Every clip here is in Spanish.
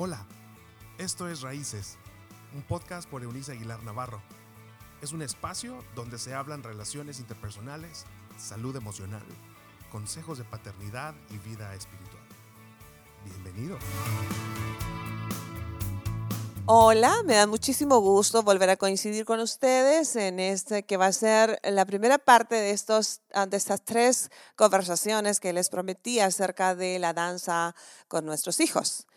Hola, esto es Raíces, un podcast por Eunice Aguilar Navarro. Es un espacio donde se hablan relaciones interpersonales, salud emocional, consejos de paternidad y vida espiritual. Bienvenido. Hola, me da muchísimo gusto volver a coincidir con ustedes en este que va a ser la primera parte de, estos, ah, de estas tres conversaciones que les prometí acerca de la danza con nuestros hijos.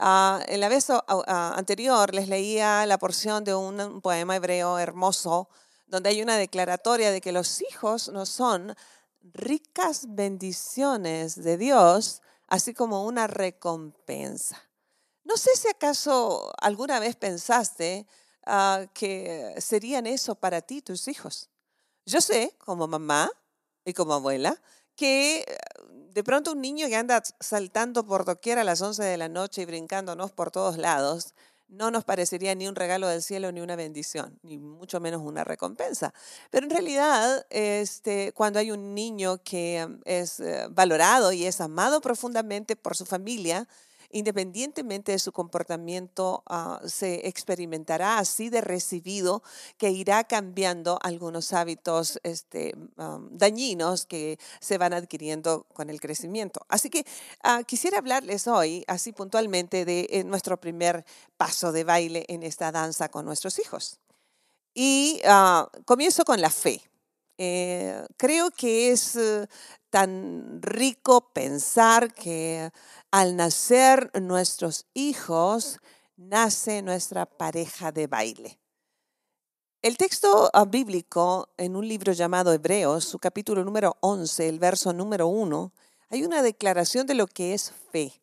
Uh, en la vez anterior les leía la porción de un, poema hebreo hermoso donde hay una declaratoria de que los hijos no son ricas bendiciones de Dios, así como una recompensa. No sé si acaso alguna vez pensaste ah, que serían eso para ti tus hijos. Yo sé, como mamá y como abuela, que de pronto un niño que anda saltando por doquier a las 11 de la noche y brincándonos por todos lados, no nos parecería ni un regalo del cielo ni una bendición, ni mucho menos una recompensa. Pero en realidad, este, cuando hay un niño que mm, es eh, valorado y es amado profundamente por su familia, independientemente de su comportamiento, ah, se experimentará así de recibido que irá cambiando algunos hábitos este, dañinos que se van adquiriendo con el crecimiento. Así que ah, quisiera hablarles hoy, así puntualmente, de eh, nuestro primer paso de baile en esta danza con nuestros hijos. Y comienzo con la fe. Eh, creo que es eh, tan rico pensar que al nacer nuestros hijos, nace nuestra pareja de baile. El texto ah, bíblico en un libro llamado Hebreos, su capítulo número 11, el verso número 1, hay una declaración de lo que es fe.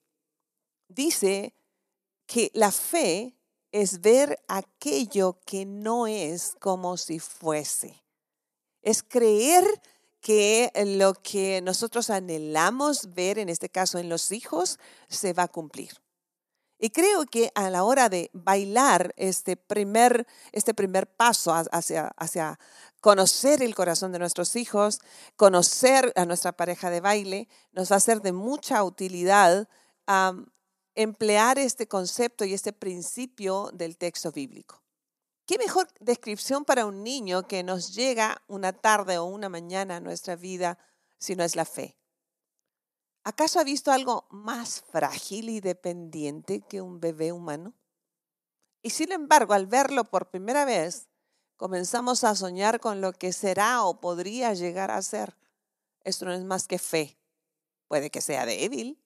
Dice que la fe es ver aquello que no es como si fuese. Es creer que lo que nosotros anhelamos ver, en este caso en los hijos, se va a cumplir. Y creo que a la hora de bailar este primer, este primer paso hacia, hacia conocer el corazón de nuestros hijos, conocer a nuestra pareja de baile, nos va a ser de mucha utilidad emplear este concepto y este principio del texto bíblico. ¿Qué mejor descripción para un niño que nos llega una tarde o una mañana a nuestra vida si no es la fe? ¿Acaso ha visto algo más frágil y dependiente que un bebé humano? Y sin embargo, al verlo por primera vez, comenzamos a soñar con lo que será o podría llegar a ser. Esto no es más que fe. Puede que sea débil,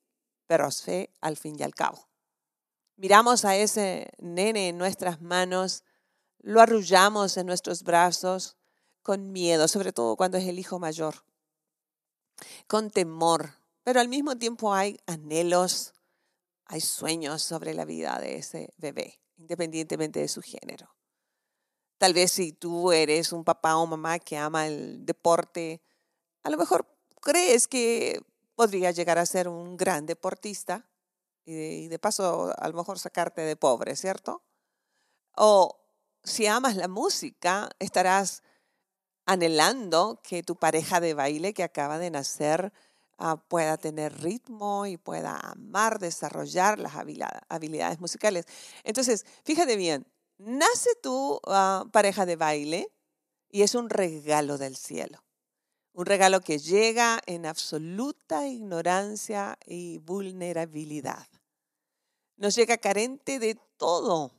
pero es fe al fin y al cabo. Miramos a ese nene en nuestras manos lo arrullamos en nuestros brazos con miedo, sobre todo cuando es el hijo mayor, con temor, pero al mismo tiempo hay anhelos, hay sueños sobre la vida de ese bebé, independientemente de su género. Tal vez si tú eres un papá o mamá que ama el deporte, a lo mejor crees que podría llegar a ser un gran deportista y de, paso a lo mejor sacarte de pobre, ¿cierto? O si amas la música, estarás anhelando que tu pareja de baile que acaba de nacer ah, pueda tener ritmo y pueda amar, desarrollar las habilidades musicales. Entonces, fíjate bien, nace tu ah, pareja de baile y es un regalo del cielo. Un regalo que llega en absoluta ignorancia y vulnerabilidad. Nos llega carente de todo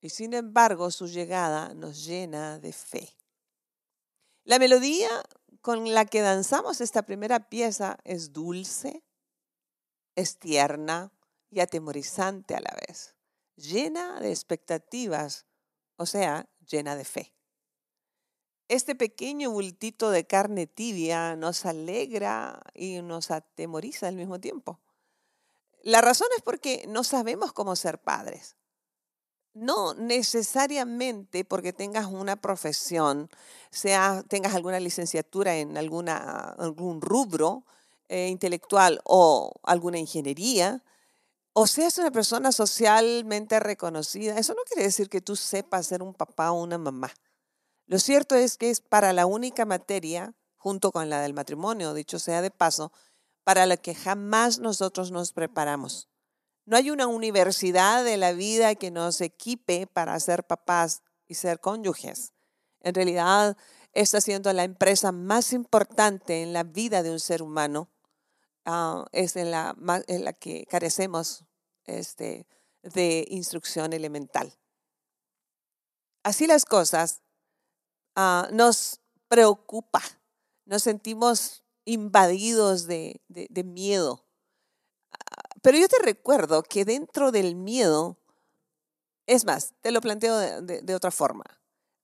y sin embargo su llegada nos llena de fe. La melodía con la que danzamos esta primera pieza es dulce, es tierna y atemorizante a la vez, llena de expectativas, o sea, llena de fe. Este pequeño bultito de carne tibia nos alegra y nos atemoriza al mismo tiempo. La razón es porque no sabemos cómo ser padres. No necesariamente porque tengas una profesión, sea, tengas alguna licenciatura en alguna, algún rubro eh, intelectual o alguna ingeniería, o seas una persona socialmente reconocida, eso no quiere decir que tú sepas ser un papá o una mamá. Lo cierto es que es para la única materia, junto con la del matrimonio, dicho sea de paso, para la que jamás nosotros nos preparamos. No hay una universidad de la vida que nos equipe para ser papás y ser cónyuges. En realidad, está siendo la empresa más importante en la vida de un ser humano. Ah, es en la, que carecemos este, de instrucción elemental. Así las cosas, ah, nos preocupa, nos sentimos invadidos de, miedo. Pero yo te recuerdo que dentro del miedo, es más, te lo planteo de otra forma.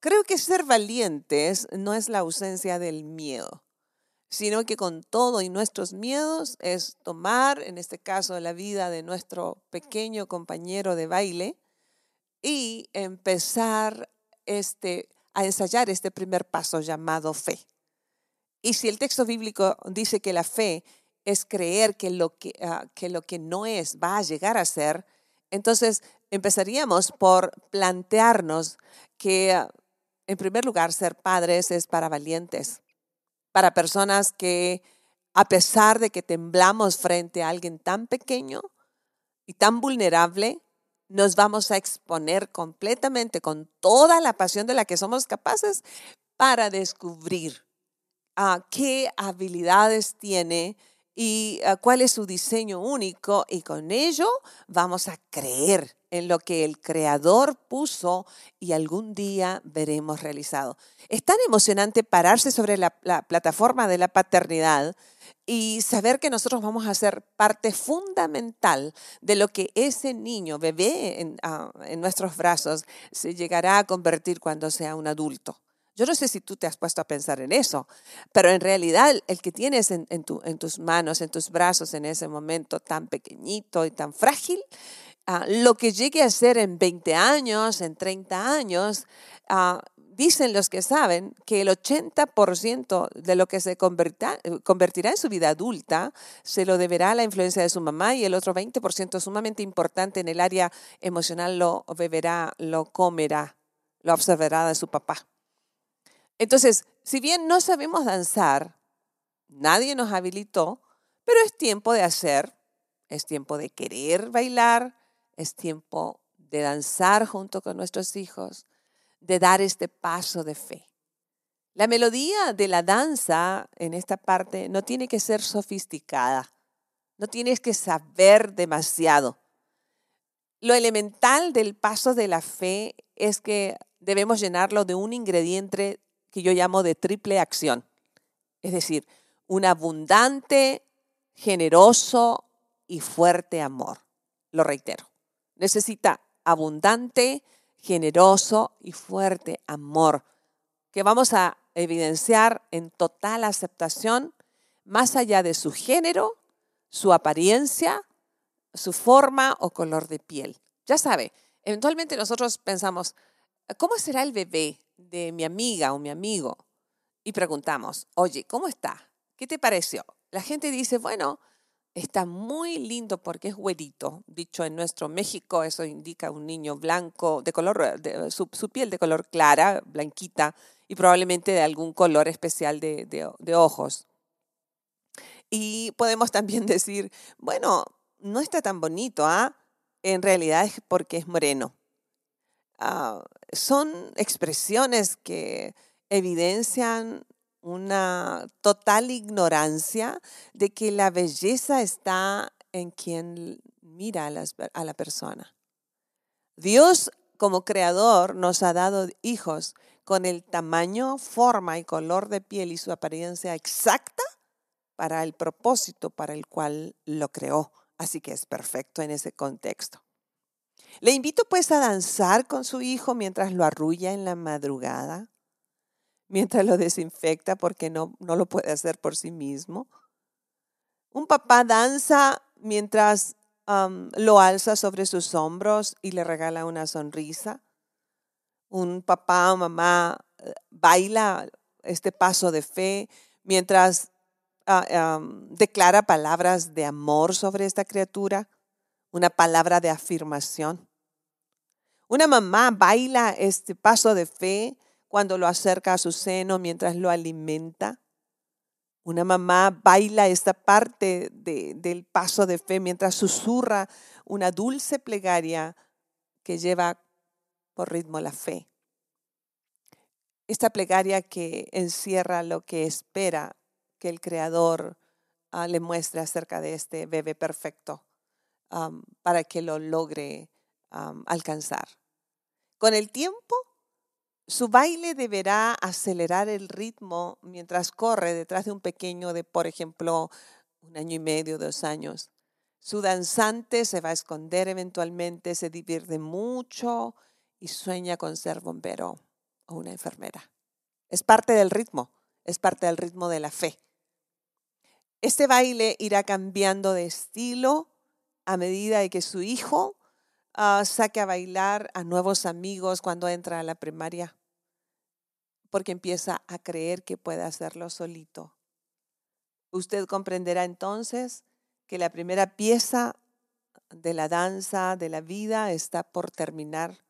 Creo que ser valientes no es la ausencia del miedo, sino que con todo y nuestros miedos es tomar, en este caso, la vida de nuestro pequeño compañero de baile y empezar este, a ensayar este primer paso llamado fe. Y si el texto bíblico dice que la fe es creer que lo que, ah, que lo que no es va a llegar a ser, entonces empezaríamos por plantearnos que, ah, en primer lugar, ser padres es para valientes, para personas que, a pesar de que temblamos frente a alguien tan pequeño y tan vulnerable, nos vamos a exponer completamente con toda la pasión de la que somos capaces para descubrir ah, qué habilidades tiene y ah, cuál es su diseño único y con ello vamos a creer en lo que el creador puso y algún día veremos realizado. Es tan emocionante pararse sobre la, plataforma de la paternidad y saber que nosotros vamos a ser parte fundamental de lo que ese niño, bebé en, ah, en nuestros brazos, se llegará a convertir cuando sea un adulto. Yo no sé si tú te has puesto a pensar en eso, pero en realidad el que tienes en, tus manos, en tus brazos en ese momento tan pequeñito y tan frágil, ah, lo que llegue a ser en 20 años, en 30 años, ah, dicen los que saben que el 80% de lo que se convertirá en su vida adulta se lo deberá a la influencia de su mamá y el otro 20% sumamente importante en el área emocional lo beberá, lo comerá, lo observará de su papá. Entonces, si bien no sabemos danzar, nadie nos habilitó, pero es tiempo de hacer, es tiempo de querer bailar, es tiempo de danzar junto con nuestros hijos, de dar este paso de fe. La melodía de la danza en esta parte no tiene que ser sofisticada, no tienes que saber demasiado. Lo elemental del paso de la fe es que debemos llenarlo de un ingrediente que yo llamo de triple acción. Es decir, un abundante, generoso y fuerte amor. Lo reitero. Necesita abundante, generoso y fuerte amor que vamos a evidenciar en total aceptación más allá de su género, su apariencia, su forma o color de piel. Ya sabe, eventualmente nosotros pensamos, ¿cómo será el bebé? de mi amiga o mi amigo y preguntamos, oye, ¿cómo está? ¿Qué te pareció? La gente dice, bueno, está muy lindo porque es güerito. Dicho en nuestro México, eso indica un niño blanco, de color, su, piel de color clara, blanquita, y probablemente de algún color especial de, de ojos. Y podemos también decir, bueno, no está tan bonito, ¿ah? En realidad es porque es moreno. Ah, son expresiones que evidencian una total ignorancia de que la belleza está en quien mira a, la persona. Dios como creador nos ha dado hijos con el tamaño, forma y color de piel y su apariencia exacta para el propósito para el cual lo creó. Así que es perfecto en ese contexto. Le invito pues a danzar con su hijo mientras lo arrulla en la madrugada, mientras lo desinfecta porque no, no lo puede hacer por sí mismo. Un papá danza mientras lo alza sobre sus hombros y le regala una sonrisa. Un papá o mamá eh, baila este paso de fe mientras ah, declara palabras de amor sobre esta criatura una palabra de afirmación. Una mamá baila este paso de fe cuando lo acerca a su seno mientras lo alimenta. Una mamá baila esta parte del paso de fe mientras susurra una dulce plegaria que lleva por ritmo la fe. Esta plegaria que encierra lo que espera que el Creador ah, le muestre acerca de este bebé perfecto para que lo logre alcanzar. Con el tiempo, su baile deberá acelerar el ritmo mientras corre detrás de un pequeño de, por ejemplo, un año y medio, dos años. Su danzante se va a esconder eventualmente, se divierte mucho y sueña con ser bombero o una enfermera. Es parte del ritmo, es parte del ritmo de la fe. Este baile irá cambiando de estilo a medida de que su hijo uh, saque a bailar a nuevos amigos cuando entra a la primaria, porque empieza a creer que puede hacerlo solito. Usted comprenderá entonces que la primera pieza de la danza, de la vida, está por terminar.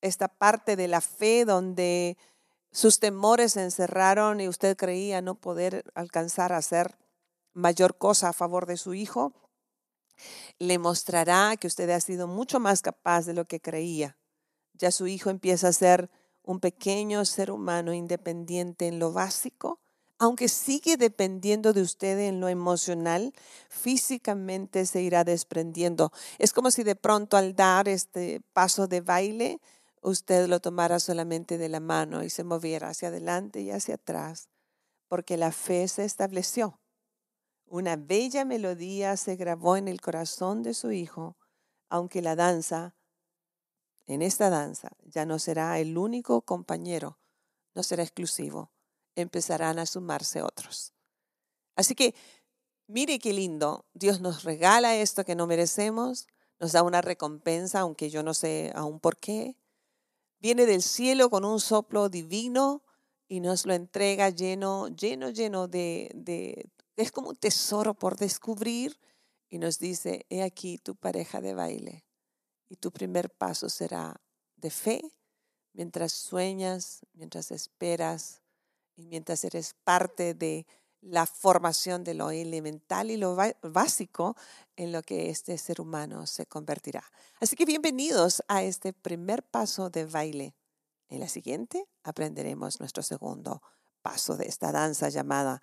Esta parte de la fe donde sus temores se encerraron y usted creía no poder alcanzar a hacer mayor cosa a favor de su hijo, le mostrará que usted ha sido mucho más capaz de lo que creía. Ya su hijo empieza a ser un pequeño ser humano independiente en lo básico, aunque sigue dependiendo de usted en lo emocional, físicamente se irá desprendiendo. Es como si de pronto al dar este paso de baile, usted lo tomara solamente de la mano y se moviera hacia adelante y hacia atrás, porque la fe se estableció. Una bella melodía se grabó en el corazón de su hijo, aunque la danza, en esta danza, ya no será el único compañero, no será exclusivo, empezarán a sumarse otros. Así que, mire qué lindo, Dios nos regala esto que no merecemos, nos da una recompensa, aunque yo no sé aún por qué. Viene del cielo con un soplo divino y nos lo entrega lleno, lleno, lleno de, de es como un tesoro por descubrir y nos dice, he aquí tu pareja de baile y tu primer paso será de fe mientras sueñas, mientras esperas y mientras eres parte de la formación de lo elemental y lo básico en lo que este ser humano se convertirá. Así que bienvenidos a este primer paso de baile. En la siguiente aprenderemos nuestro segundo paso de esta danza llamada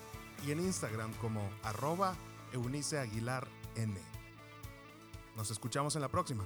y en Instagram como arroba Eunice Aguilar N. Nos escuchamos en la próxima.